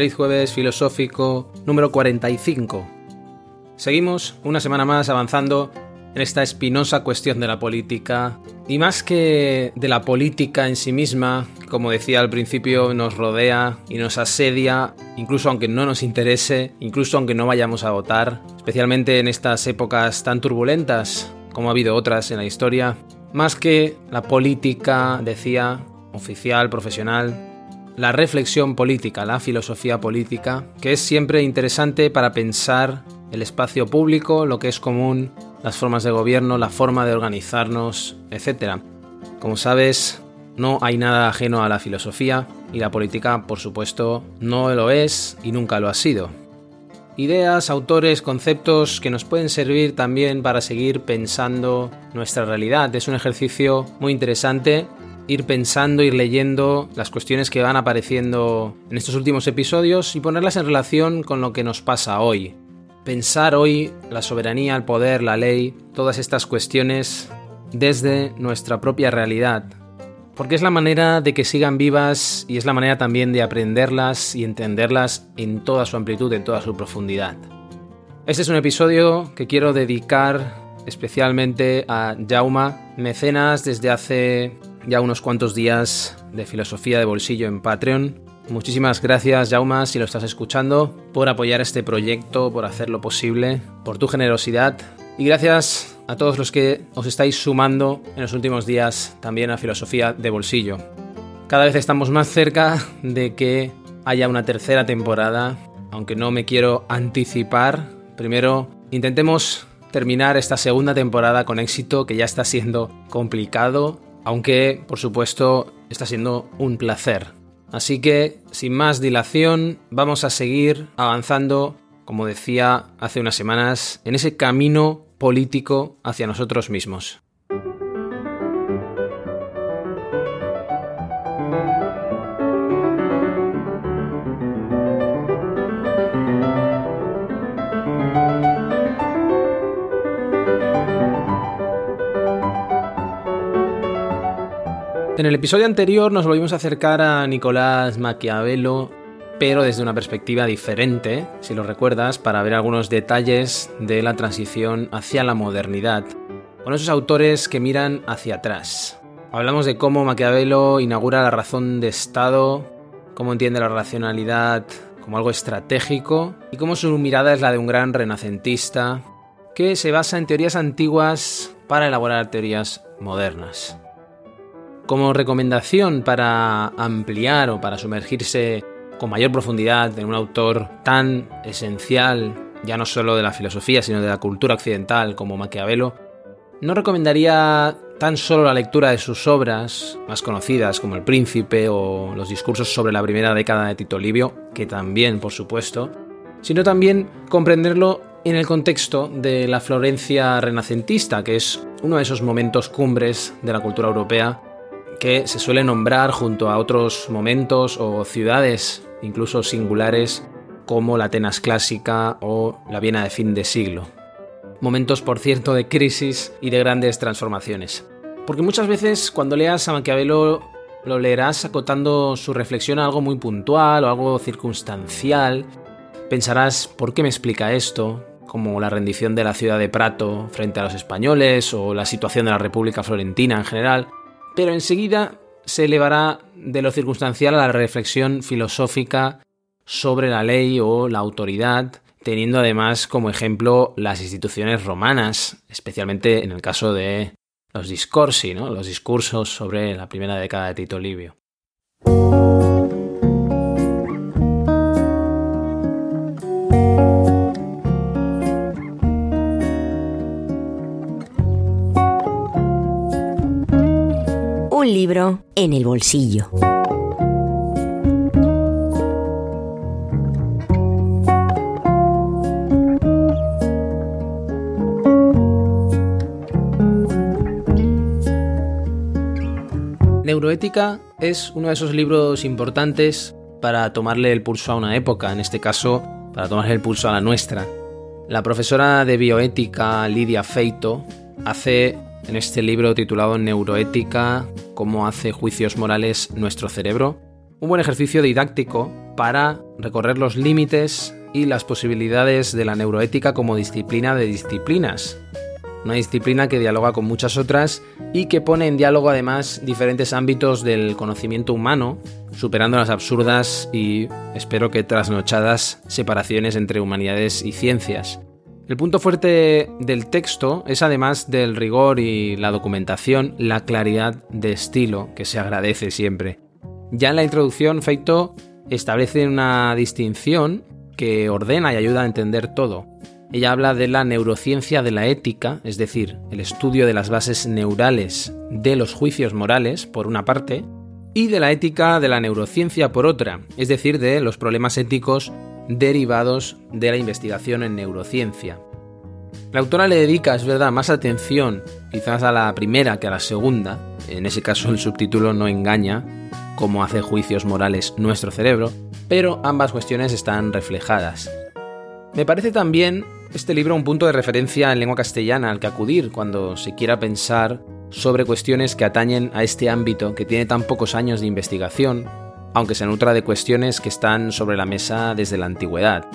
Feliz jueves filosófico número 45. Seguimos una semana más avanzando en esta espinosa cuestión de la política y más que de la política en sí misma, como decía al principio, nos rodea y nos asedia, incluso aunque no nos interese, incluso aunque no vayamos a votar, especialmente en estas épocas tan turbulentas como ha habido otras en la historia, más que la política, decía, oficial, profesional, la reflexión política, la filosofía política, que es siempre interesante para pensar el espacio público, lo que es común, las formas de gobierno, la forma de organizarnos, etc. Como sabes, no hay nada ajeno a la filosofía y la política, por supuesto, no lo es y nunca lo ha sido. Ideas, autores, conceptos que nos pueden servir también para seguir pensando nuestra realidad. Es un ejercicio muy interesante ir pensando, ir leyendo las cuestiones que van apareciendo en estos últimos episodios y ponerlas en relación con lo que nos pasa hoy. Pensar hoy la soberanía, el poder, la ley, todas estas cuestiones desde nuestra propia realidad. Porque es la manera de que sigan vivas y es la manera también de aprenderlas y entenderlas en toda su amplitud, en toda su profundidad. Este es un episodio que quiero dedicar especialmente a Jauma, mecenas desde hace ya unos cuantos días de filosofía de bolsillo en Patreon. Muchísimas gracias, Jauma, si lo estás escuchando, por apoyar este proyecto, por hacerlo posible, por tu generosidad. Y gracias a todos los que os estáis sumando en los últimos días también a filosofía de bolsillo. Cada vez estamos más cerca de que haya una tercera temporada, aunque no me quiero anticipar. Primero, intentemos terminar esta segunda temporada con éxito, que ya está siendo complicado aunque por supuesto está siendo un placer. Así que, sin más dilación, vamos a seguir avanzando, como decía hace unas semanas, en ese camino político hacia nosotros mismos. En el episodio anterior nos volvimos a acercar a Nicolás Maquiavelo, pero desde una perspectiva diferente, si lo recuerdas, para ver algunos detalles de la transición hacia la modernidad, con esos autores que miran hacia atrás. Hablamos de cómo Maquiavelo inaugura la razón de Estado, cómo entiende la racionalidad como algo estratégico y cómo su mirada es la de un gran renacentista que se basa en teorías antiguas para elaborar teorías modernas. Como recomendación para ampliar o para sumergirse con mayor profundidad en un autor tan esencial, ya no solo de la filosofía, sino de la cultura occidental como Maquiavelo, no recomendaría tan solo la lectura de sus obras más conocidas como El Príncipe o los discursos sobre la primera década de Tito Livio, que también, por supuesto, sino también comprenderlo en el contexto de la Florencia renacentista, que es uno de esos momentos cumbres de la cultura europea que se suele nombrar junto a otros momentos o ciudades, incluso singulares, como la Atenas clásica o la Viena de fin de siglo. Momentos, por cierto, de crisis y de grandes transformaciones. Porque muchas veces cuando leas a Maquiavelo lo leerás acotando su reflexión a algo muy puntual o algo circunstancial. Pensarás, ¿por qué me explica esto? como la rendición de la ciudad de Prato frente a los españoles o la situación de la República Florentina en general pero enseguida se elevará de lo circunstancial a la reflexión filosófica sobre la ley o la autoridad, teniendo además como ejemplo las instituciones romanas, especialmente en el caso de los discorsi, ¿no? los discursos sobre la primera década de Tito Livio. Un libro en el bolsillo. Neuroética es uno de esos libros importantes para tomarle el pulso a una época, en este caso para tomarle el pulso a la nuestra. La profesora de bioética Lidia Feito hace en este libro titulado Neuroética, cómo hace juicios morales nuestro cerebro, un buen ejercicio didáctico para recorrer los límites y las posibilidades de la neuroética como disciplina de disciplinas. Una disciplina que dialoga con muchas otras y que pone en diálogo además diferentes ámbitos del conocimiento humano, superando las absurdas y espero que trasnochadas separaciones entre humanidades y ciencias. El punto fuerte del texto es además del rigor y la documentación, la claridad de estilo que se agradece siempre. Ya en la introducción, Feito establece una distinción que ordena y ayuda a entender todo. Ella habla de la neurociencia de la ética, es decir, el estudio de las bases neurales de los juicios morales, por una parte, y de la ética de la neurociencia por otra, es decir, de los problemas éticos derivados de la investigación en neurociencia. La autora le dedica, es verdad, más atención quizás a la primera que a la segunda, en ese caso el subtítulo no engaña, cómo hace juicios morales nuestro cerebro, pero ambas cuestiones están reflejadas. Me parece también este libro un punto de referencia en lengua castellana al que acudir cuando se quiera pensar sobre cuestiones que atañen a este ámbito que tiene tan pocos años de investigación aunque se nutra de cuestiones que están sobre la mesa desde la antigüedad.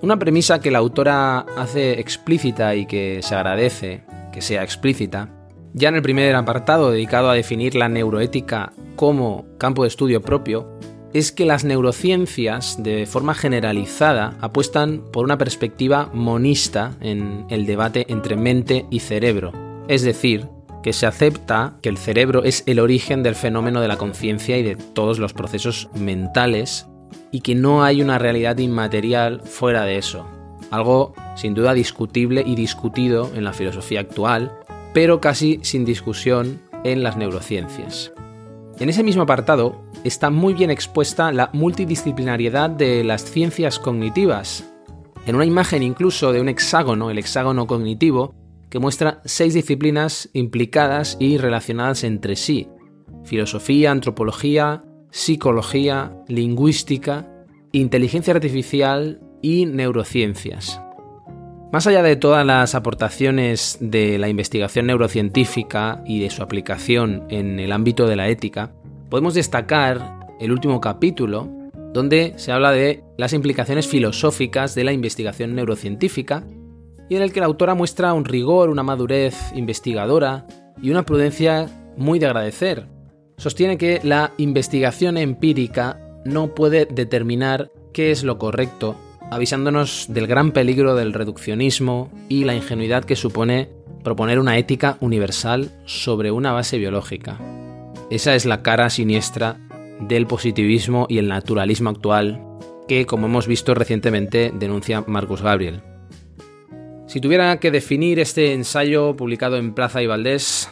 Una premisa que la autora hace explícita y que se agradece que sea explícita, ya en el primer apartado dedicado a definir la neuroética como campo de estudio propio, es que las neurociencias, de forma generalizada, apuestan por una perspectiva monista en el debate entre mente y cerebro, es decir, que se acepta que el cerebro es el origen del fenómeno de la conciencia y de todos los procesos mentales y que no hay una realidad inmaterial fuera de eso. Algo sin duda discutible y discutido en la filosofía actual, pero casi sin discusión en las neurociencias. En ese mismo apartado está muy bien expuesta la multidisciplinariedad de las ciencias cognitivas. En una imagen incluso de un hexágono, el hexágono cognitivo, que muestra seis disciplinas implicadas y relacionadas entre sí. Filosofía, antropología, psicología, lingüística, inteligencia artificial y neurociencias. Más allá de todas las aportaciones de la investigación neurocientífica y de su aplicación en el ámbito de la ética, podemos destacar el último capítulo, donde se habla de las implicaciones filosóficas de la investigación neurocientífica y en el que la autora muestra un rigor, una madurez investigadora y una prudencia muy de agradecer. Sostiene que la investigación empírica no puede determinar qué es lo correcto, avisándonos del gran peligro del reduccionismo y la ingenuidad que supone proponer una ética universal sobre una base biológica. Esa es la cara siniestra del positivismo y el naturalismo actual que, como hemos visto recientemente, denuncia Marcus Gabriel. Si tuviera que definir este ensayo publicado en Plaza y Valdés,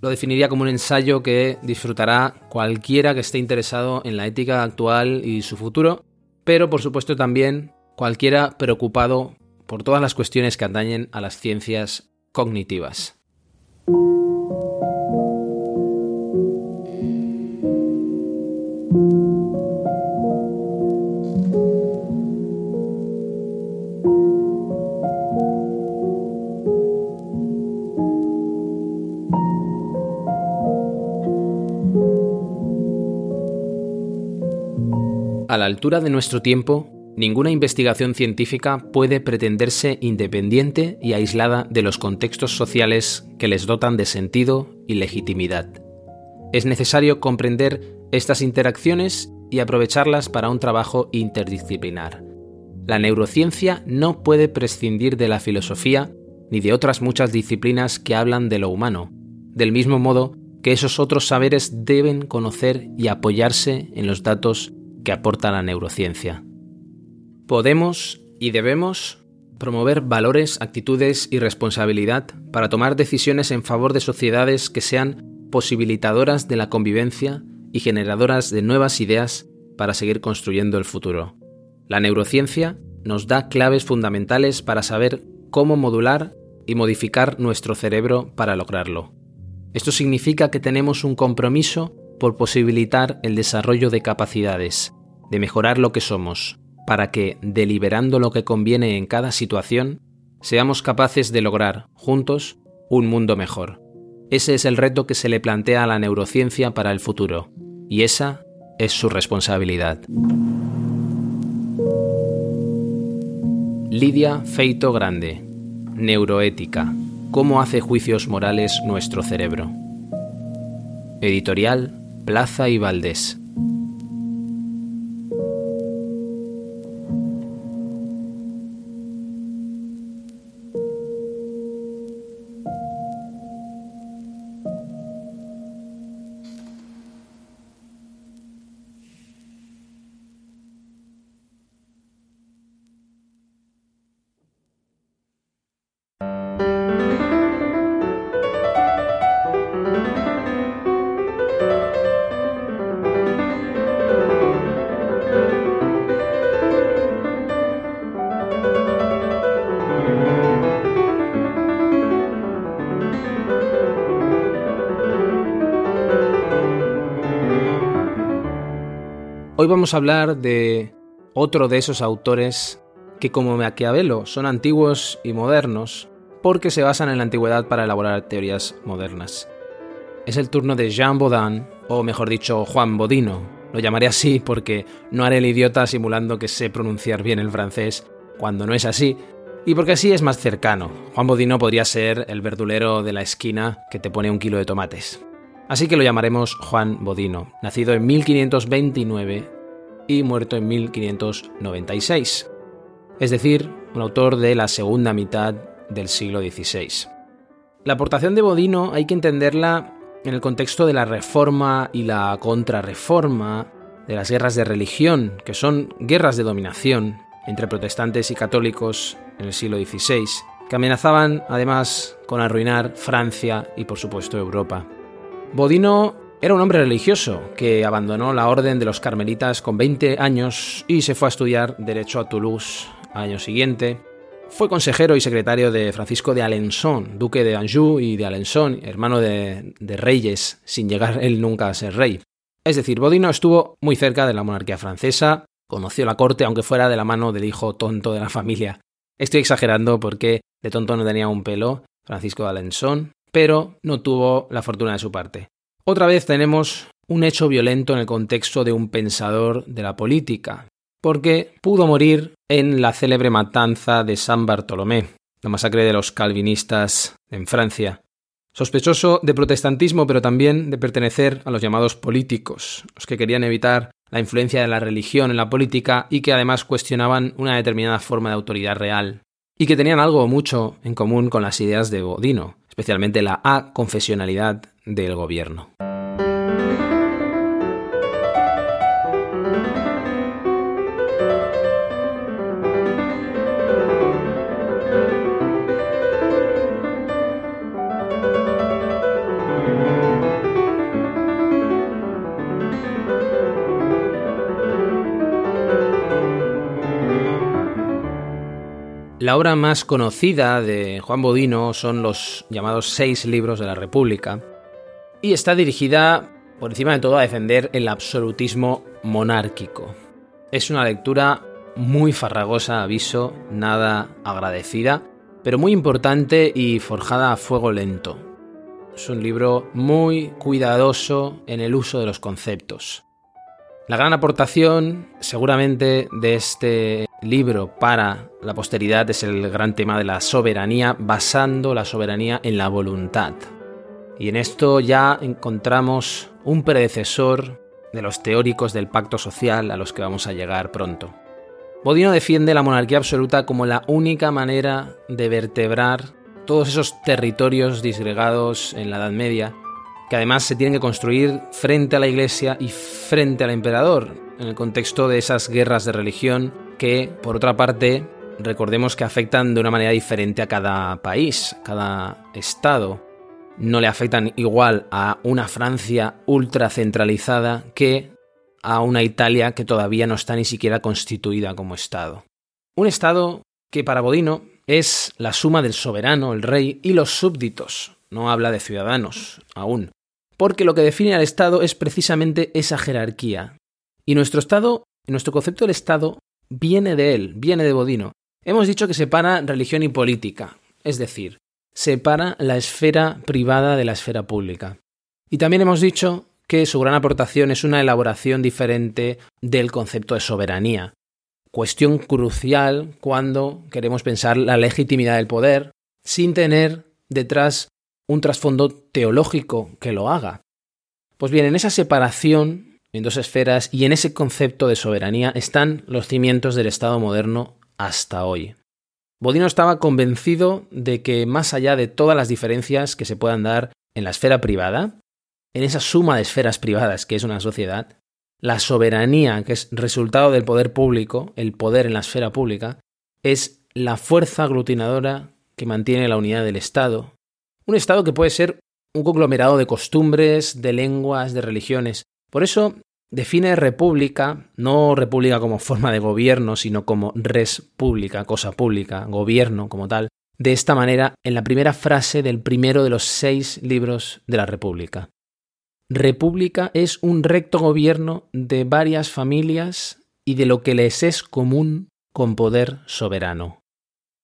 lo definiría como un ensayo que disfrutará cualquiera que esté interesado en la ética actual y su futuro, pero por supuesto también cualquiera preocupado por todas las cuestiones que atañen a las ciencias cognitivas. A la altura de nuestro tiempo, ninguna investigación científica puede pretenderse independiente y aislada de los contextos sociales que les dotan de sentido y legitimidad. Es necesario comprender estas interacciones y aprovecharlas para un trabajo interdisciplinar. La neurociencia no puede prescindir de la filosofía ni de otras muchas disciplinas que hablan de lo humano, del mismo modo que esos otros saberes deben conocer y apoyarse en los datos que aporta la neurociencia. Podemos y debemos promover valores, actitudes y responsabilidad para tomar decisiones en favor de sociedades que sean posibilitadoras de la convivencia y generadoras de nuevas ideas para seguir construyendo el futuro. La neurociencia nos da claves fundamentales para saber cómo modular y modificar nuestro cerebro para lograrlo. Esto significa que tenemos un compromiso por posibilitar el desarrollo de capacidades, de mejorar lo que somos, para que, deliberando lo que conviene en cada situación, seamos capaces de lograr, juntos, un mundo mejor. Ese es el reto que se le plantea a la neurociencia para el futuro, y esa es su responsabilidad. Lidia Feito Grande, Neuroética. ¿Cómo hace juicios morales nuestro cerebro? Editorial Plaza y Valdés. Hoy vamos a hablar de otro de esos autores que como Maquiavelo son antiguos y modernos porque se basan en la antigüedad para elaborar teorías modernas. Es el turno de Jean Baudin, o mejor dicho, Juan Bodino. Lo llamaré así porque no haré el idiota simulando que sé pronunciar bien el francés cuando no es así, y porque así es más cercano. Juan Bodino podría ser el verdulero de la esquina que te pone un kilo de tomates. Así que lo llamaremos Juan Bodino, nacido en 1529 y muerto en 1596, es decir, un autor de la segunda mitad del siglo XVI. La aportación de Bodino hay que entenderla en el contexto de la reforma y la contrarreforma, de las guerras de religión, que son guerras de dominación entre protestantes y católicos en el siglo XVI, que amenazaban además con arruinar Francia y por supuesto Europa. Bodino era un hombre religioso que abandonó la orden de los carmelitas con 20 años y se fue a estudiar Derecho a Toulouse al año siguiente. Fue consejero y secretario de Francisco de Alençon, duque de Anjou y de Alençon, hermano de, de reyes, sin llegar él nunca a ser rey. Es decir, Bodino estuvo muy cerca de la monarquía francesa, conoció la corte aunque fuera de la mano del hijo tonto de la familia. Estoy exagerando porque de tonto no tenía un pelo, Francisco de Alençon, pero no tuvo la fortuna de su parte. Otra vez tenemos un hecho violento en el contexto de un pensador de la política, porque pudo morir en la célebre matanza de San Bartolomé, la masacre de los calvinistas en Francia. Sospechoso de protestantismo, pero también de pertenecer a los llamados políticos, los que querían evitar la influencia de la religión en la política y que además cuestionaban una determinada forma de autoridad real, y que tenían algo mucho en común con las ideas de Bodino, especialmente la aconfesionalidad del gobierno. La obra más conocida de Juan Bodino son los llamados seis libros de la República y está dirigida por encima de todo a defender el absolutismo monárquico. Es una lectura muy farragosa, aviso, nada agradecida, pero muy importante y forjada a fuego lento. Es un libro muy cuidadoso en el uso de los conceptos. La gran aportación, seguramente, de este libro para la posteridad es el gran tema de la soberanía, basando la soberanía en la voluntad. Y en esto ya encontramos un predecesor de los teóricos del pacto social a los que vamos a llegar pronto. Bodino defiende la monarquía absoluta como la única manera de vertebrar todos esos territorios disgregados en la Edad Media que además se tienen que construir frente a la Iglesia y frente al emperador, en el contexto de esas guerras de religión que, por otra parte, recordemos que afectan de una manera diferente a cada país, cada estado. No le afectan igual a una Francia ultra centralizada que a una Italia que todavía no está ni siquiera constituida como Estado. Un Estado que para Bodino es la suma del soberano, el rey, y los súbditos. No habla de ciudadanos, aún. Porque lo que define al Estado es precisamente esa jerarquía. Y nuestro Estado, nuestro concepto del Estado, viene de él, viene de Bodino. Hemos dicho que separa religión y política, es decir, separa la esfera privada de la esfera pública. Y también hemos dicho que su gran aportación es una elaboración diferente del concepto de soberanía, cuestión crucial cuando queremos pensar la legitimidad del poder sin tener detrás un trasfondo teológico que lo haga. Pues bien, en esa separación en dos esferas y en ese concepto de soberanía están los cimientos del Estado moderno hasta hoy. Bodino estaba convencido de que más allá de todas las diferencias que se puedan dar en la esfera privada, en esa suma de esferas privadas que es una sociedad, la soberanía, que es resultado del poder público, el poder en la esfera pública, es la fuerza aglutinadora que mantiene la unidad del Estado. Un Estado que puede ser un conglomerado de costumbres, de lenguas, de religiones. Por eso define república, no república como forma de gobierno, sino como res pública, cosa pública, gobierno como tal, de esta manera en la primera frase del primero de los seis libros de la República. República es un recto gobierno de varias familias y de lo que les es común con poder soberano.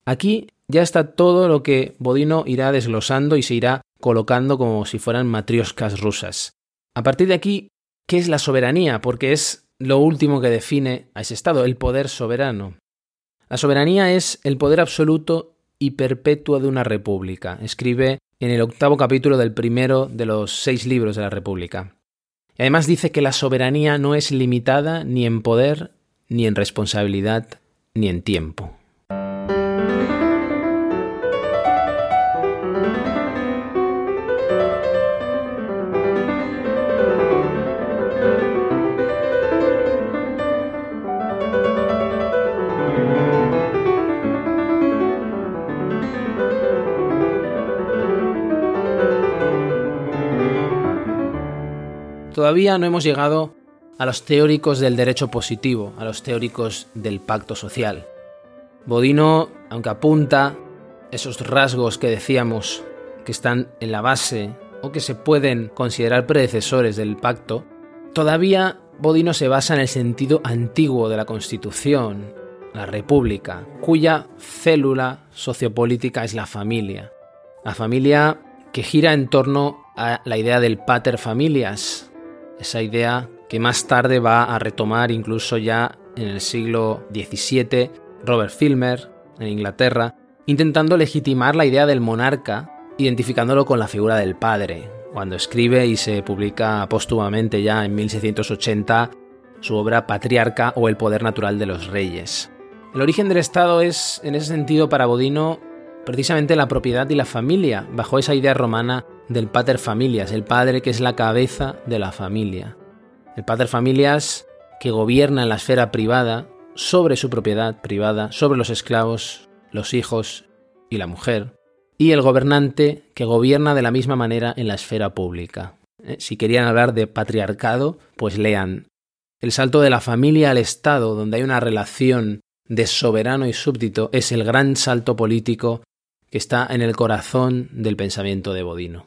Aquí ya está todo lo que Bodino irá desglosando y se irá colocando como si fueran matrioscas rusas. A partir de aquí, ¿qué es la soberanía? Porque es lo último que define a ese Estado, el poder soberano. La soberanía es el poder absoluto y perpetuo de una república, escribe en el octavo capítulo del primero de los seis libros de la República. Además dice que la soberanía no es limitada ni en poder, ni en responsabilidad, ni en tiempo. Todavía no hemos llegado a los teóricos del derecho positivo, a los teóricos del pacto social. Bodino, aunque apunta esos rasgos que decíamos que están en la base o que se pueden considerar predecesores del pacto, todavía Bodino se basa en el sentido antiguo de la Constitución, la República, cuya célula sociopolítica es la familia. La familia que gira en torno a la idea del pater familias, esa idea que más tarde va a retomar incluso ya en el siglo XVII Robert Filmer en Inglaterra, intentando legitimar la idea del monarca, identificándolo con la figura del padre, cuando escribe y se publica póstumamente ya en 1680 su obra Patriarca o el poder natural de los reyes. El origen del Estado es, en ese sentido, para Bodino, precisamente la propiedad y la familia, bajo esa idea romana del pater familias, el padre que es la cabeza de la familia. El pater familias que gobierna en la esfera privada sobre su propiedad privada, sobre los esclavos, los hijos y la mujer. Y el gobernante que gobierna de la misma manera en la esfera pública. Eh, si querían hablar de patriarcado, pues lean El salto de la familia al Estado, donde hay una relación de soberano y súbdito, es el gran salto político que está en el corazón del pensamiento de Bodino.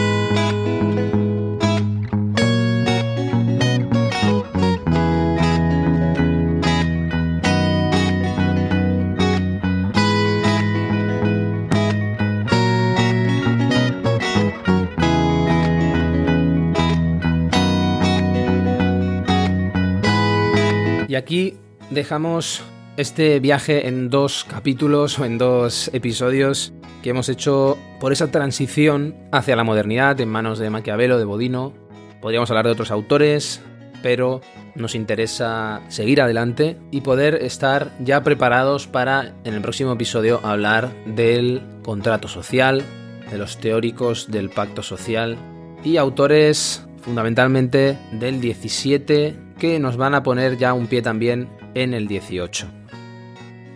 Y aquí dejamos este viaje en dos capítulos o en dos episodios que hemos hecho por esa transición hacia la modernidad en manos de Maquiavelo, de Bodino. Podríamos hablar de otros autores, pero nos interesa seguir adelante y poder estar ya preparados para en el próximo episodio hablar del contrato social, de los teóricos del pacto social y autores fundamentalmente del 17 que nos van a poner ya un pie también en el 18.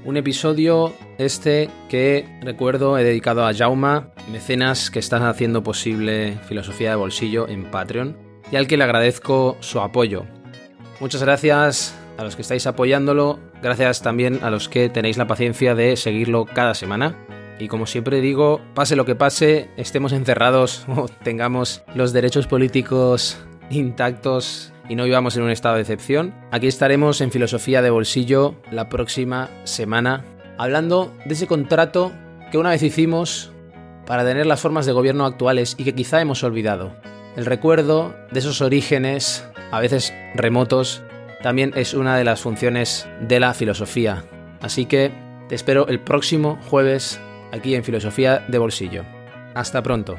Un episodio este que recuerdo he dedicado a Jauma, mecenas que están haciendo posible Filosofía de Bolsillo en Patreon y al que le agradezco su apoyo. Muchas gracias a los que estáis apoyándolo, gracias también a los que tenéis la paciencia de seguirlo cada semana. Y como siempre digo, pase lo que pase, estemos encerrados o tengamos los derechos políticos intactos y no vivamos en un estado de excepción, aquí estaremos en Filosofía de Bolsillo la próxima semana hablando de ese contrato que una vez hicimos para tener las formas de gobierno actuales y que quizá hemos olvidado. El recuerdo de esos orígenes, a veces remotos, también es una de las funciones de la filosofía. Así que te espero el próximo jueves aquí en Filosofía de Bolsillo. Hasta pronto.